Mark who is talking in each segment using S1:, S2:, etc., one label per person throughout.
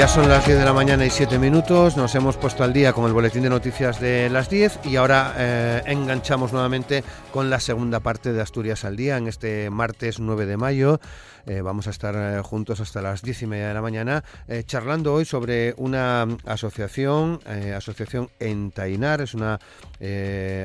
S1: Ya son las 10 de la mañana y 7 minutos, nos hemos puesto al día con el boletín de noticias de las 10 y ahora eh, enganchamos nuevamente con la segunda parte de Asturias al día en este martes 9 de mayo. Eh, vamos a estar eh, juntos hasta las 10 y media de la mañana charlando hoy sobre una asociación, asociación Entainar, es una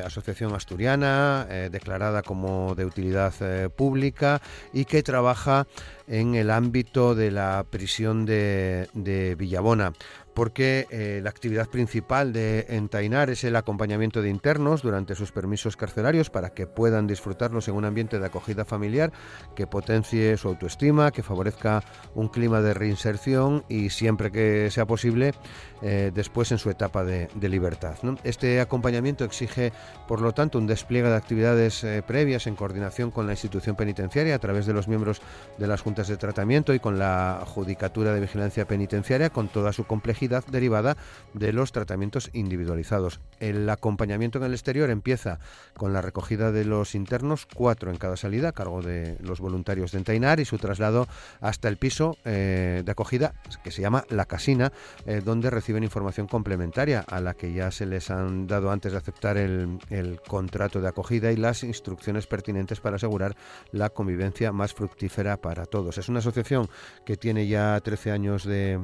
S1: asociación asturiana declarada como de utilidad pública y que trabaja en el ámbito de la prisión de, Villabona porque eh, la actividad principal de Entainar es el acompañamiento de internos durante sus permisos carcelarios para que puedan disfrutarlos en un ambiente de acogida familiar que potencie su autoestima, que favorezca un clima de reinserción y siempre que sea posible eh, después en su etapa de, libertad. Este acompañamiento exige, por lo tanto, un despliegue de actividades eh, previas en coordinación con la institución penitenciaria a través de los miembros de las juntas de tratamiento y con la Judicatura de Vigilancia Penitenciaria con toda su complejidad derivada de los tratamientos individualizados. El acompañamiento en el exterior empieza con la recogida de los internos, cuatro en cada salida, a cargo de los voluntarios de Entainar, y su traslado hasta el piso eh, de acogida que se llama La Casina, eh, donde reciben información complementaria a la que ya se les han dado antes de aceptar el, contrato de acogida y las instrucciones pertinentes para asegurar la convivencia más fructífera para todos. Es una asociación que tiene ya 13 años de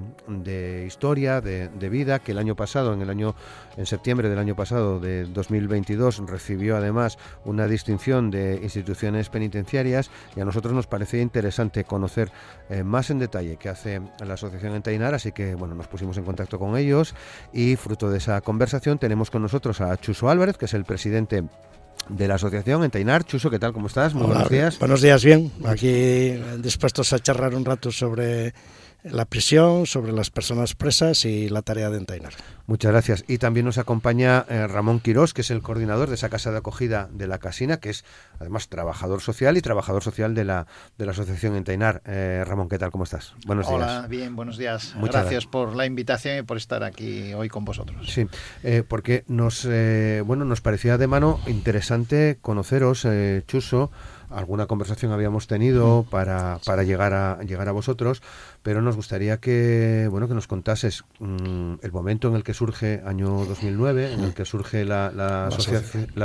S1: historia, de, vida, que el año pasado, en el año, en septiembre del año pasado, de 2022, recibió además una distinción de instituciones penitenciarias y a nosotros nos parecía interesante conocer eh, más en detalle qué hace la asociación Entainar, así que bueno, nos pusimos en contacto con ellos y fruto de esa conversación tenemos con nosotros a Chuso Álvarez, que es el presidente de la asociación Entainar. Chuso, ¿qué tal? ¿Cómo estás?
S2: Muy buenos días. Buenos días, bien. Aquí dispuestos a charlar un rato sobre la prisión, sobre las personas presas y la tarea de Entainar.
S1: Muchas gracias. Y también nos acompaña eh, Ramón Quirós, que es el coordinador de esa casa de acogida de la Casina, que es además trabajador social y trabajador social de la, de la asociación Entainar. Eh, Ramón, ¿qué tal? ¿Cómo estás?
S3: Buenos días. Hola, bien, buenos días. Muchas gracias, por la invitación y por estar aquí hoy con vosotros.
S1: Sí, eh, porque nos, bueno, nos parecía de mano interesante conoceros, Chuso, alguna conversación habíamos tenido para, para llegar a llegar a vosotros, pero nos gustaría que bueno que nos contases mm, el momento en el que surge año 2009, en el que surge la, la,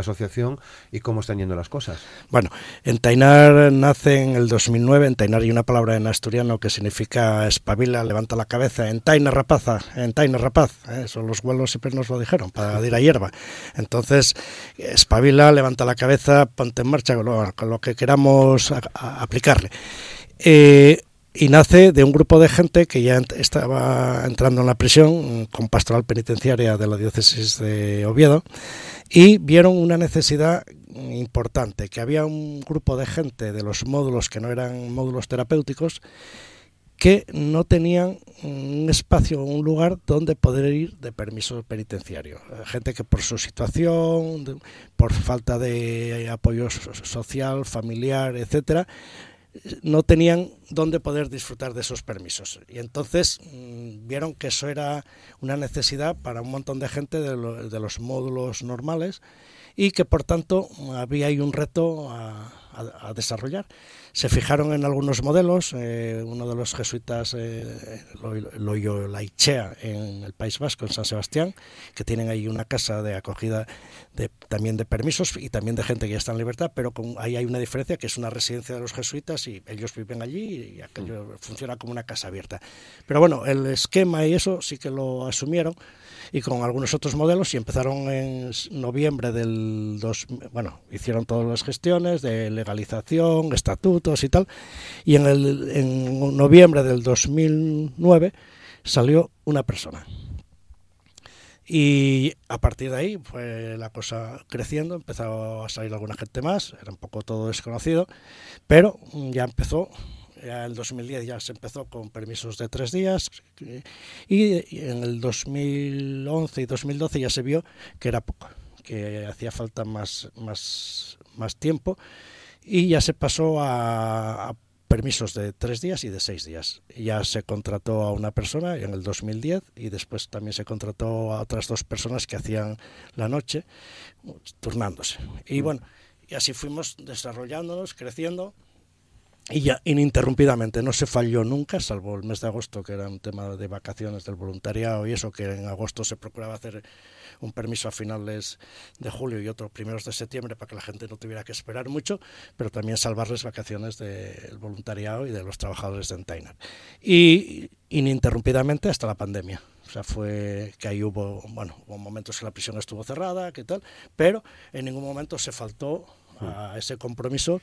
S1: asociación y cómo están yendo las cosas.
S2: Bueno, en Tainar nace en el 2009, en Tainar hay una palabra en asturiano que significa espabila, levanta la cabeza, en Tainar rapaza, en Tainar rapaz, ¿eh? son los vuelos siempre nos lo dijeron, para ir a hierba. Entonces, espabila, levanta la cabeza, ponte en marcha con lo, que queramos aplicarle. Eh, y nace de un grupo de gente que ya estaba entrando en la prisión con pastoral penitenciaria de la diócesis de Oviedo y vieron una necesidad importante, que había un grupo de gente de los módulos que no eran módulos terapéuticos que no tenían un espacio, un lugar donde poder ir de permiso penitenciario. Gente que por su situación, por falta de apoyo social, familiar, etcétera, no tenían dónde poder disfrutar de esos permisos. Y entonces mm, vieron que eso era una necesidad para un montón de gente de, los módulos normales y que por tanto había ahí un reto a, desarrollar. Se fijaron en algunos modelos, eh, uno de los jesuitas, eh, Loyo Laichea, en el País Vasco, en San Sebastián, que tienen ahí una casa de acogida de, también de permisos y también de gente que ya está en libertad, pero con, ahí hay una diferencia, que es una residencia de los jesuitas y ellos viven allí y aquello funciona como una casa abierta. Pero bueno, el esquema y eso sí que lo asumieron y con algunos otros modelos y empezaron en noviembre del dos, bueno, hicieron todas las gestiones de legalización, estatutos y tal, y en, el, en noviembre del 2009 salió una persona. Y a partir de ahí fue la cosa creciendo, empezó a salir alguna gente más, era un poco todo desconocido, pero ya empezó ya el 2010 ya se empezó con permisos de tres días y en el 2011 y 2012 ya se vio que era poco, que hacía falta más, más, más tiempo y ya se pasó a, permisos de tres días y de seis días. Ya se contrató a una persona en el 2010 y después también se contrató a otras dos personas que hacían la noche, turnándose. Y mm. bueno, y así fuimos desarrollándonos, creciendo y ya ininterrumpidamente, no se falló nunca, salvo el mes de agosto, que era un tema de vacaciones del voluntariado y eso, que en agosto se procuraba hacer un permiso a finales de julio y otro primeros de septiembre para que la gente no tuviera que esperar mucho, pero también salvarles vacaciones del voluntariado y de los trabajadores de Entainar. Y ininterrumpidamente hasta la pandemia. O sea, fue que ahí hubo, bueno, hubo momentos que la prisión estuvo cerrada, que tal, pero en ningún momento se faltó a ese compromiso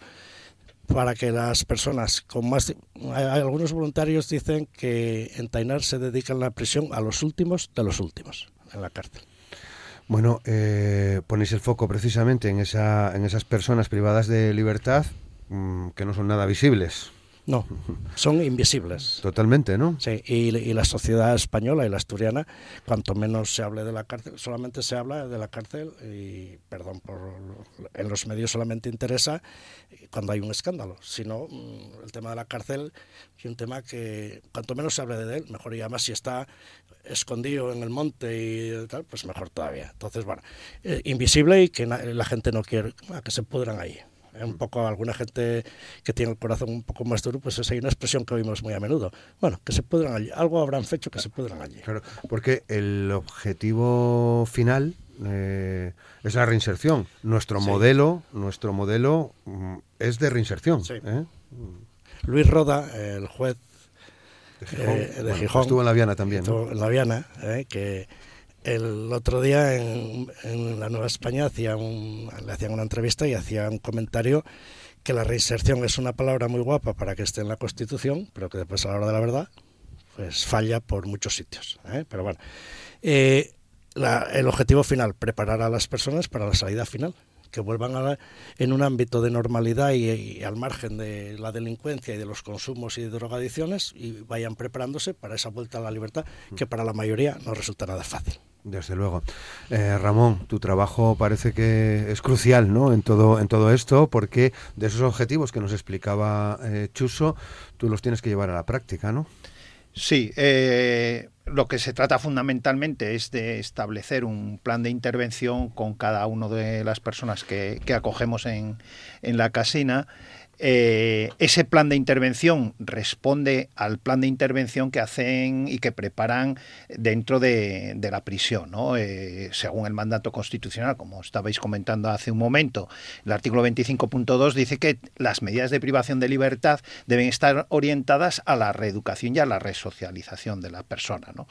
S2: para que las personas con más... algunos voluntarios dicen que en Tainar se dedican la prisión a los últimos de los últimos en la cárcel.
S1: Bueno, eh, ponéis el foco precisamente en, esa, en esas personas privadas de libertad mm, que no son nada visibles.
S2: No, son invisibles.
S1: Totalmente, ¿no?
S2: Sí, y, la sociedad española y la asturiana, cuanto menos se hable de la cárcel, solamente se habla de la cárcel y, perdón, por, en los medios solamente interesa cuando hay un escándalo. Si no, mm, el tema de la cárcel es un tema que cuanto menos se hable de él, mejor y además si está escondido en el monte y tal, pues mejor todavía. Entonces, bueno, eh, invisible y que la gente no quiere que se pudran ahí un poco alguna gente que tiene el corazón un poco más duro, pues es hay una expresión que oímos muy a menudo. Bueno, que se pudran allí, algo habrán hecho que se pudran allí.
S1: Claro, porque el objetivo final eh, es la reinserción. Nuestro modelo, nuestro modelo mm, es de reinserción. ¿eh?
S2: Luis Roda, el juez
S1: de Gijón, estuvo en la Viana también.
S2: en la Viana, ¿eh? que el otro día en, la Nueva España hacía le hacían una entrevista y hacía un comentario que la reinserción es una palabra muy guapa para que esté en la Constitución, pero que después a la hora de la verdad pues falla por muchos sitios. ¿eh? Pero bueno, eh, el objetivo final, preparar a las personas para la salida final que vuelvan a, en un ámbito de normalidad y, al margen de la delincuencia y de los consumos y de drogadicciones y vayan preparándose para esa vuelta a la libertad que para la mayoría no resulta nada fácil.
S1: Desde luego. Eh, Ramón, tu trabajo parece que es crucial ¿no? en, todo, en todo esto, porque de esos objetivos que nos explicaba eh, Chuso, tú los tienes que llevar a la práctica, ¿no?
S3: Sí, eh, lo que se trata fundamentalmente es de establecer un plan de intervención con cada una de las personas que, que acogemos en, en la casina eh, ese plan de intervención responde al plan de intervención que hacen y que preparan dentro de, la prisión, ¿no? Eh, según el mandato constitucional, como estabais comentando hace un momento. El artículo 25.2 dice que las medidas de privación de libertad deben estar orientadas a la reeducación y a la resocialización de la persona. ¿no?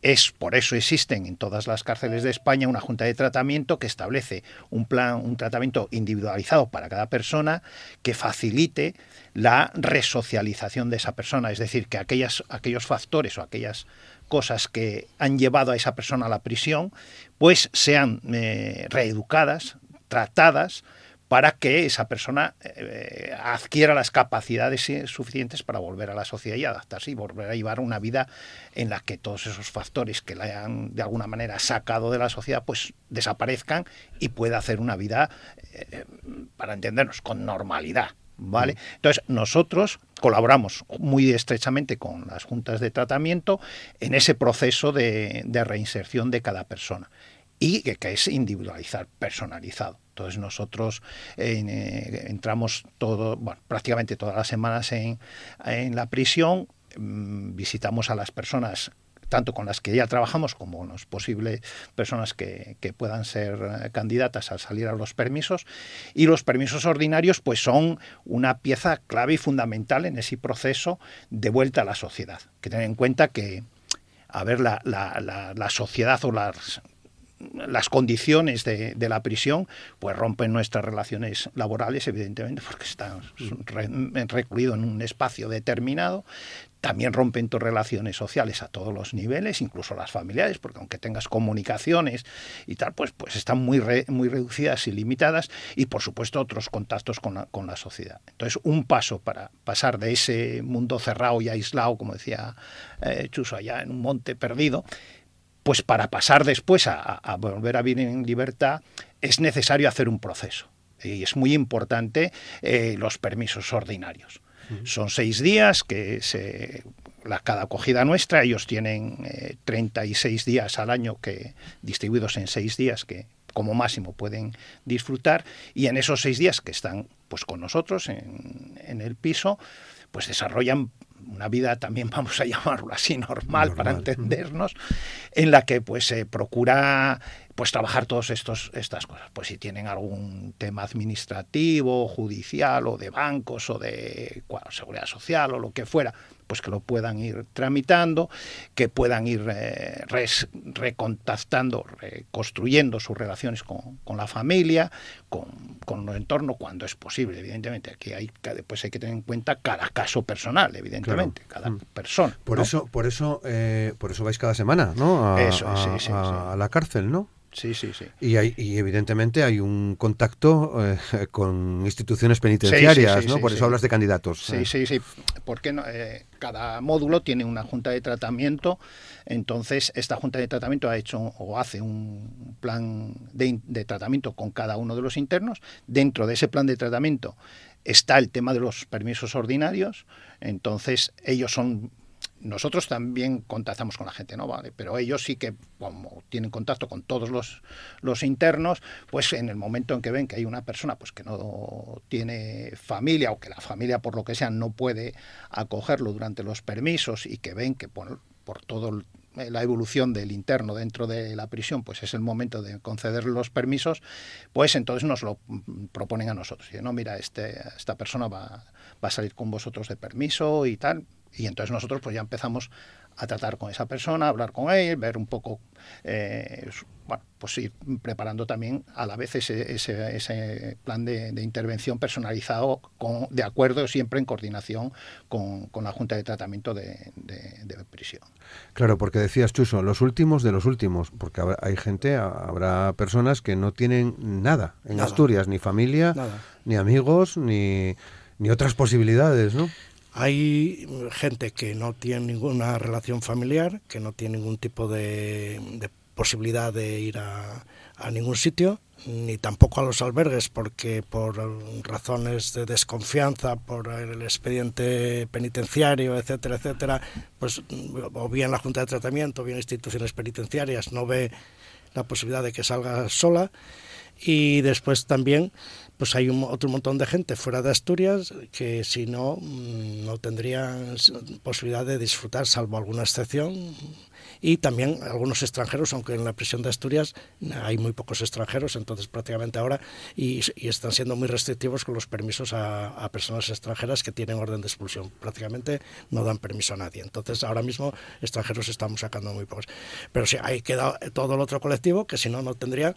S3: Es por eso existen en todas las cárceles de España una junta de tratamiento que establece un plan, un tratamiento individualizado para cada persona que facilita facilite la resocialización de esa persona, es decir, que aquellas, aquellos factores o aquellas cosas que han llevado a esa persona a la prisión, pues sean eh, reeducadas, tratadas, para que esa persona eh, adquiera las capacidades suficientes para volver a la sociedad y adaptarse y volver a llevar una vida en la que todos esos factores que la hayan de alguna manera sacado de la sociedad pues desaparezcan y pueda hacer una vida, eh, para entendernos, con normalidad. ¿Vale? Entonces, nosotros colaboramos muy estrechamente con las juntas de tratamiento en ese proceso de, reinserción de cada persona y que, es individualizar, personalizado. Entonces nosotros eh, entramos todo, bueno, prácticamente todas las semanas en, en la prisión, mm, visitamos a las personas tanto con las que ya trabajamos como con las posibles personas que, puedan ser eh, candidatas a salir a los permisos. Y los permisos ordinarios pues son una pieza clave y fundamental en ese proceso de vuelta a la sociedad. Que tener en cuenta que, a ver, la, la, sociedad o las las condiciones de, de, la prisión pues rompen nuestras relaciones laborales evidentemente porque están recluidos en un espacio determinado también rompen tus relaciones sociales a todos los niveles, incluso las familiares, porque aunque tengas comunicaciones y tal, pues, pues están muy, muy reducidas y limitadas, y por supuesto otros contactos con la, con la sociedad. Entonces, un paso para pasar de ese mundo cerrado y aislado, como decía eh, Chuso, allá en un monte perdido, pues para pasar después a, volver a vivir en libertad es necesario hacer un proceso. Y es muy importante eh, los permisos ordinarios. Son seis días que se la, cada acogida nuestra, ellos tienen eh, 36 días al año que distribuidos en seis días que como máximo pueden disfrutar y en esos seis días que están pues con nosotros en, en el piso pues desarrollan una vida también vamos a llamarlo así normal, para entendernos, en la que pues se procura pues trabajar todas estas cosas. Pues si tienen algún tema administrativo, judicial o de bancos o de seguridad social o lo que fuera, pues que lo puedan ir tramitando, que puedan ir eh, recontactando, reconstruyendo sus relaciones con, la familia, con, con, el entorno cuando es posible, evidentemente. Aquí hay después hay que tener en cuenta cada caso personal, evidentemente, cada mm. persona.
S1: Por eso, por eso, eh, por eso vais cada semana, ¿no? A,
S3: eso, sí, sí,
S1: a la cárcel, ¿no?
S3: Sí, sí, sí.
S1: Y, hay, y evidentemente hay un contacto eh, con instituciones penitenciarias, ¿no? Por eso hablas de candidatos.
S3: Sí,
S1: eh.
S3: sí, sí. Porque no, eh, cada módulo tiene una junta de tratamiento, entonces esta junta de tratamiento ha hecho o hace un plan de, de tratamiento con cada uno de los internos. Dentro de ese plan de tratamiento está el tema de los permisos ordinarios, entonces ellos son nosotros también contactamos con la gente, ¿no? Vale, pero ellos sí que, como tienen contacto con todos los, los internos, pues en el momento en que ven que hay una persona pues que no tiene familia o que la familia por lo que sea no puede acogerlo durante los permisos y que ven que por, por todo la evolución del interno dentro de la prisión, pues es el momento de conceder los permisos, pues entonces nos lo proponen a nosotros. Y no, mira, este, esta persona va, va a salir con vosotros de permiso y tal, y entonces nosotros pues ya empezamos a tratar con esa persona, hablar con él, ver un poco, eh, bueno, pues ir preparando también a la vez ese, ese, ese plan de, intervención personalizado con, de acuerdo siempre en coordinación con, con la Junta de Tratamiento de, de, Prisión.
S1: Claro, porque decías, Chuso, los últimos de los últimos, porque hay gente, habrá personas que no tienen nada en Asturias, ni familia, ni amigos, ni, ni otras posibilidades, ¿no?
S2: Hay gente que no tiene ninguna relación familiar, que no tiene ningún tipo de, posibilidad de ir a, ningún sitio, ni tampoco a los albergues, porque por razones de desconfianza, por el expediente penitenciario, etcétera, etcétera, pues o bien la Junta de Tratamiento, o bien instituciones penitenciarias no ve la posibilidad de que salga sola. Y después también pues hay un, otro montón de gente fuera de Asturias que si no, mm, no tendrían posibilidad de disfrutar, salvo alguna excepción, y también algunos extranjeros, aunque en la prisión de Asturias hay muy pocos extranjeros, entonces prácticamente ahora, y, están siendo muy restrictivos con los permisos a, personas extranjeras que tienen orden de expulsión. Prácticamente no dan permiso a nadie. Entonces ahora mismo extranjeros estamos sacando muy pocos. Pero sí, ahí queda todo el otro colectivo que si no, no tendrían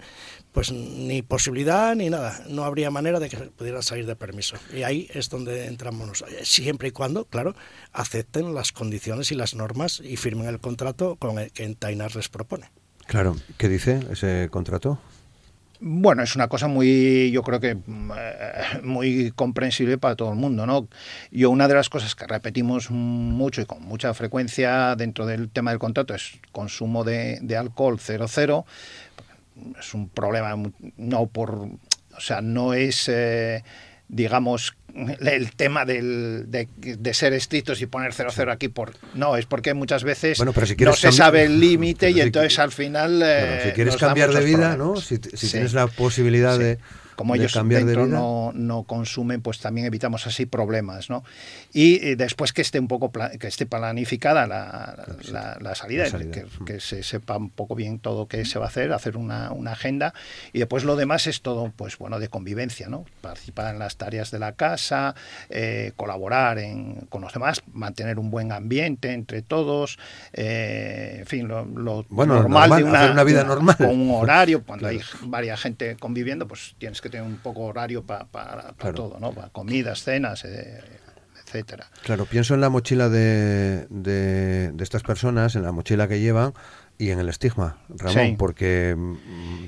S2: pues ni posibilidad ni nada. No habría manera de que pudieran salir de permiso. Y ahí es donde entramos siempre y cuando, claro, acepten las condiciones y las normas y firmen el contrato con que en Tainar les propone.
S1: Claro, ¿qué dice ese contrato?
S3: Bueno, es una cosa muy, yo creo que eh, muy comprensible para todo el mundo, ¿no? Yo una de las cosas que repetimos mucho y con mucha frecuencia dentro del tema del contrato es consumo de, de alcohol 00. Es un problema no por, o sea, no es, eh, digamos, el tema del, de, de, ser estrictos y poner 0-0 aquí por no es porque muchas veces no se sabe el límite y entonces al final
S1: si quieres eh, cambiar de vida no si, tienes la posibilidad de
S3: como ellos dentro no, no, consumen, pues también evitamos así problemas, ¿no? Y, después que esté un poco que esté planificada la, la, salida, Que, se sepa un poco bien todo qué se va a hacer, hacer una, una, agenda y después lo demás es todo, pues bueno, de convivencia, ¿no? Participar en las tareas de la casa, eh, colaborar en, con los demás, mantener un buen ambiente entre todos, eh, en fin, lo, normal, de una,
S1: vida normal,
S3: con un horario, cuando hay varias gente conviviendo, pues tienes que tener un poco horario para todo, ¿no? Para comidas, cenas, eh, etcétera.
S1: Claro, pienso en la mochila de, de, estas personas, en la mochila que llevan, y en el estigma, Ramón, porque... Mm,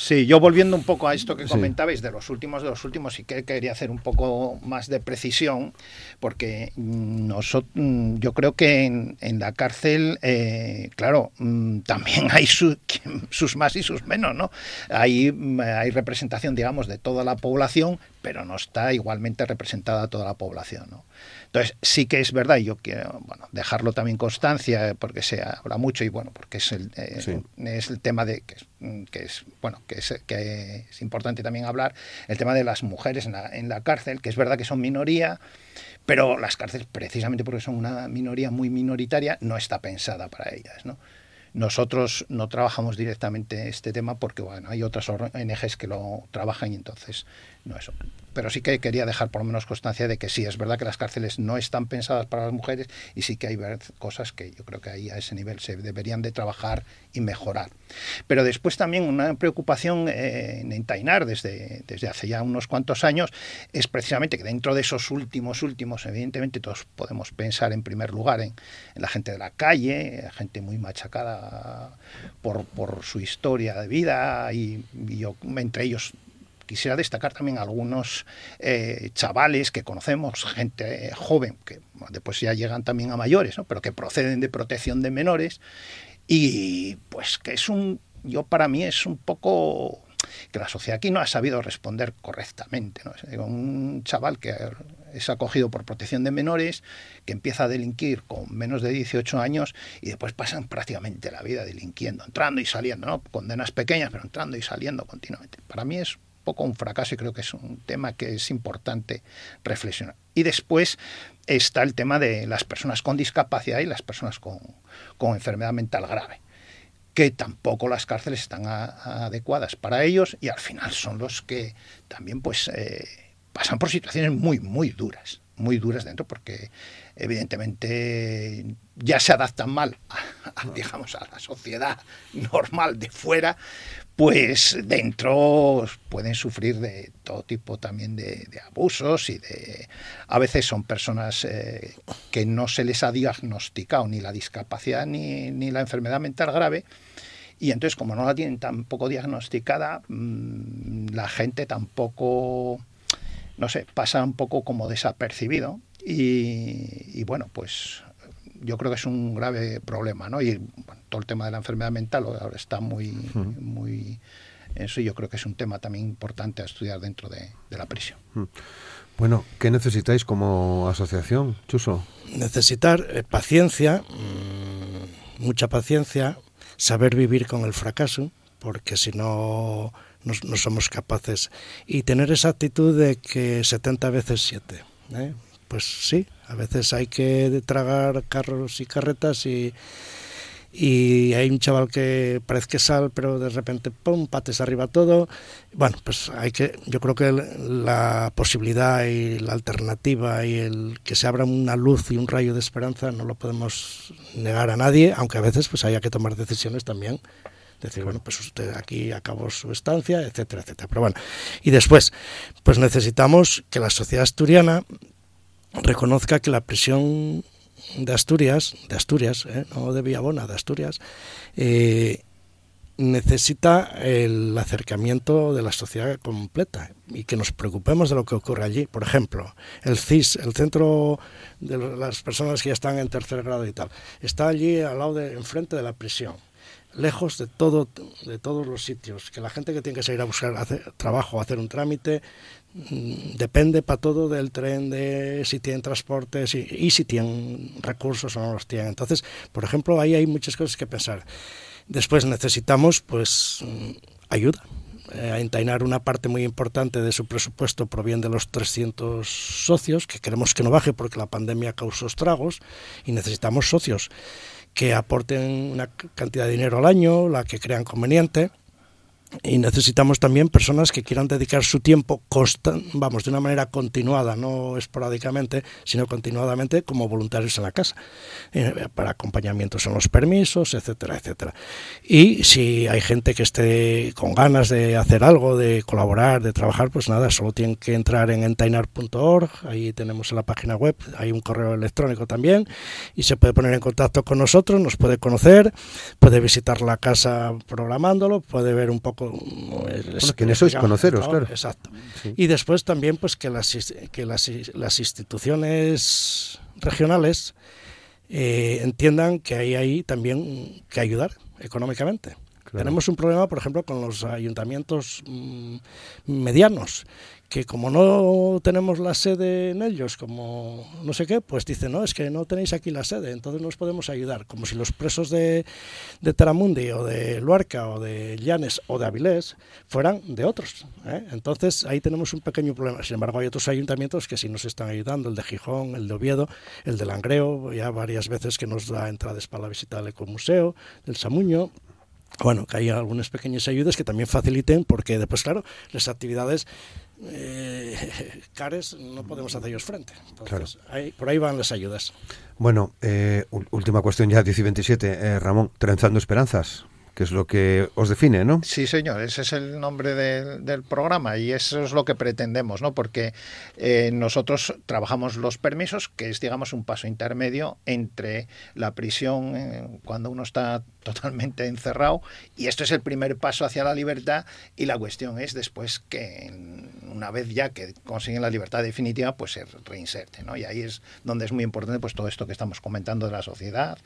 S3: sí, yo volviendo un poco a esto que comentabais de los últimos, de los últimos, sí que quería hacer un poco más de precisión, porque nosotros, mm, yo creo que en, la cárcel, eh, claro, mm, también hay sus más y sus menos, ¿no? Hay, hay representación, digamos, de toda la población, pero no está igualmente representada toda la población, ¿no? Entonces, sí que es verdad, y yo quiero bueno, dejarlo también constancia, porque se habla mucho y bueno, porque es el, eh, es el tema de que, que, es bueno que es, que es importante también hablar, el tema de las mujeres en la, en la cárcel, que es verdad que son minoría, pero las cárceles, precisamente porque son una minoría muy minoritaria, no está pensada para ellas, ¿no? Nosotros no trabajamos directamente este tema porque bueno, hay otras ONGs que lo trabajan y entonces no eso. Pero sí que quería dejar por lo menos constancia de que sí, es verdad que las cárceles no están pensadas para las mujeres y sí que hay cosas que yo creo que ahí a ese nivel se deberían de trabajar y mejorar. Pero después también una preocupación eh, en Tainar desde, desde hace ya unos cuantos años es precisamente que dentro de esos últimos, últimos, evidentemente todos podemos pensar en primer lugar en, la gente de la calle, gente muy machacada por, su historia de vida y, yo entre ellos quisiera destacar también algunos eh, chavales que conocemos, gente joven, que después ya llegan también a mayores, pero que proceden de protección de menores y pues que es un, yo para mí es un poco que la sociedad aquí no ha sabido responder correctamente. ¿no? Un chaval que es acogido por protección de menores, que empieza a delinquir con menos de 18 años y después pasan prácticamente la vida delinquiendo, entrando y saliendo, ¿no? condenas pequeñas, pero entrando y saliendo continuamente. Para mí es poco un fracaso y creo que es un tema que es importante reflexionar. Y después está el tema de las personas con discapacidad y las personas con, enfermedad mental grave que tampoco las cárceles están adecuadas para ellos y al final son los que también pues eh, pasan por situaciones muy muy duras muy duras dentro porque evidentemente ya se adaptan mal digamos a la sociedad normal de fuera pues dentro pueden sufrir de todo tipo también de, abusos y de a veces son personas eh, que no se les ha diagnosticado ni la discapacidad ni, ni, la enfermedad mental grave y entonces como no la tienen tampoco diagnosticada mm, la gente tampoco no sé pasa un poco como desapercibido y, y bueno pues yo creo que es un grave problema, ¿no? Y todo el tema de la enfermedad mental ahora está muy, muy eso yo creo que es un tema también importante a estudiar dentro de, la prisión.
S1: Bueno, ¿qué necesitáis como asociación, Chuso?
S2: Necesitar eh, paciencia, mm, mucha paciencia, saber vivir con el fracaso, porque si no, no, somos capaces, y tener esa actitud de que 70 veces 7. ¿eh? Pues sí, a veces hay que tragar carros y carretas y, y hay un chaval que parece que sal, pero de repente, ¡pum!, pates arriba todo. Bueno, pues hay que, yo creo que la posibilidad y la alternativa y el que se abra una luz y un rayo de esperanza no lo podemos negar a nadie, aunque a veces pues haya que tomar decisiones también decir, bueno, pues usted aquí acabó su estancia, etcétera, etcétera. Pero bueno, y después, pues necesitamos que la sociedad asturiana reconozca que la prisión de Asturias, de Asturias, ¿eh? no de Villabona, de Asturias, eh, necesita el acercamiento de la sociedad completa y que nos preocupemos de lo que ocurre allí. Por ejemplo, el CIS, el centro de las personas que ya están en tercer grado y tal, está allí al lado de, enfrente de la prisión lejos de todo de todos los sitios que la gente que tiene que salir a buscar hacer trabajo hacer un trámite depende para todo del tren de si tienen transportes y, si tienen recursos o no los tienen. Entonces por ejemplo ahí hay muchas cosas que pensar. Después necesitamos pues mm, ayuda. Eh, a entainar una parte muy importante de su presupuesto proviene de los 300 socios, que queremos que no baje porque la pandemia causó estragos y necesitamos socios que aporten una cantidad de dinero al año, la que crean conveniente, y necesitamos también personas que quieran dedicar su tiempo, vamos, de una manera continuada, no esporádicamente, sino continuadamente como voluntarios en la casa, eh, para acompañamientos en los permisos, etcétera, etcétera. Y si hay gente que esté con ganas de hacer algo, de colaborar, de trabajar, pues nada, solo tienen que entrar en entainar.org, ahí tenemos en la página web, hay un correo electrónico también, y se puede poner en contacto con nosotros, nos puede conocer, puede visitar la casa programándolo, puede ver un poco
S1: quienes sois conoceros, claro.
S2: Exacto. Y después también pues que las, que las, las instituciones regionales eh, entiendan que hay ahí también que ayudar económicamente. Tenemos un problema, por ejemplo, con los ayuntamientos mm, medianos, que como no tenemos la sede en ellos, como no sé qué, pues dicen, no, es que no tenéis aquí la sede, entonces no os podemos ayudar. Como si los presos de, de Taramundi o de Luarca o de Llanes o de Avilés fueran de otros. ¿eh? Entonces ahí tenemos un pequeño problema. Sin embargo, hay otros ayuntamientos que sí nos están ayudando, el de Gijón, el de Oviedo, el de Langreo, ya varias veces que nos da entradas para la visita al Ecomuseo, del Samuño bueno, que haya algunas pequeñas ayudas que también faciliten, porque después, claro, las actividades eh, cares no podemos hacer ellos frente. Entonces, por ahí van las ayudas.
S1: Bueno, eh, última cuestión ya, 10 y 27. Eh, Ramón, Trenzando Esperanzas que es lo que os define, ¿no?
S3: Sí, señor, ese es el nombre del programa y eso es lo que pretendemos, ¿no? Porque eh, nosotros trabajamos los permisos, que es, digamos, un paso intermedio entre la prisión eh, cuando uno está totalmente encerrado y esto es el primer paso hacia la libertad y la cuestión es después que una vez ya que consiguen la libertad definitiva, pues se reinserte, ¿no? Y ahí es donde es muy importante pues todo esto que estamos comentando de la sociedad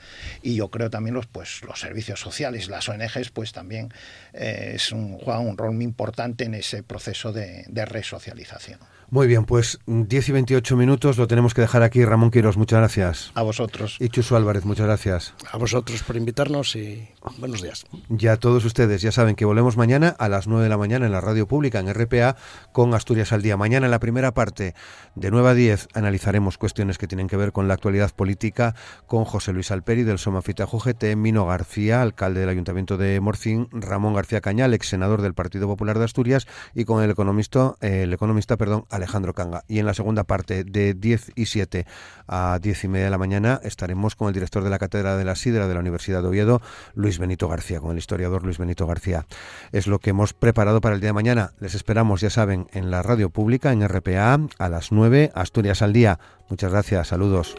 S3: y yo creo también los, pues, los servicios sociales, las ONGs, pues también eh, es un, juegan un rol muy importante en ese proceso de, de resocialización.
S1: Muy bien, pues 10 y 28 minutos lo tenemos que dejar aquí. Ramón Quiros, muchas gracias.
S3: A vosotros.
S1: Y Chuso Álvarez, muchas gracias.
S2: A vosotros por invitarnos y buenos días.
S1: Ya todos ustedes ya saben que volvemos mañana a las 9 de la mañana en la radio pública, en RPA, con Asturias al Día. Mañana en la primera parte, de 9 a 10, analizaremos cuestiones que tienen que ver con la actualidad política con José Luis Alperi del Somafita UGT, Mino García, alcalde del Ayuntamiento de Morcín, Ramón García Cañal, ex senador del Partido Popular de Asturias, y con el economista, el economista, perdón, Alejandro Canga. Y en la segunda parte, de 10 y 7 a 10 y media de la mañana, estaremos con el director de la Cátedra de la Sidra de la Universidad de Oviedo, Luis Benito García, con el historiador Luis Benito García. Es lo que hemos preparado para el día de mañana. Les esperamos, ya saben, en la radio pública, en RPA, a las 9, Asturias al día. Muchas gracias, saludos.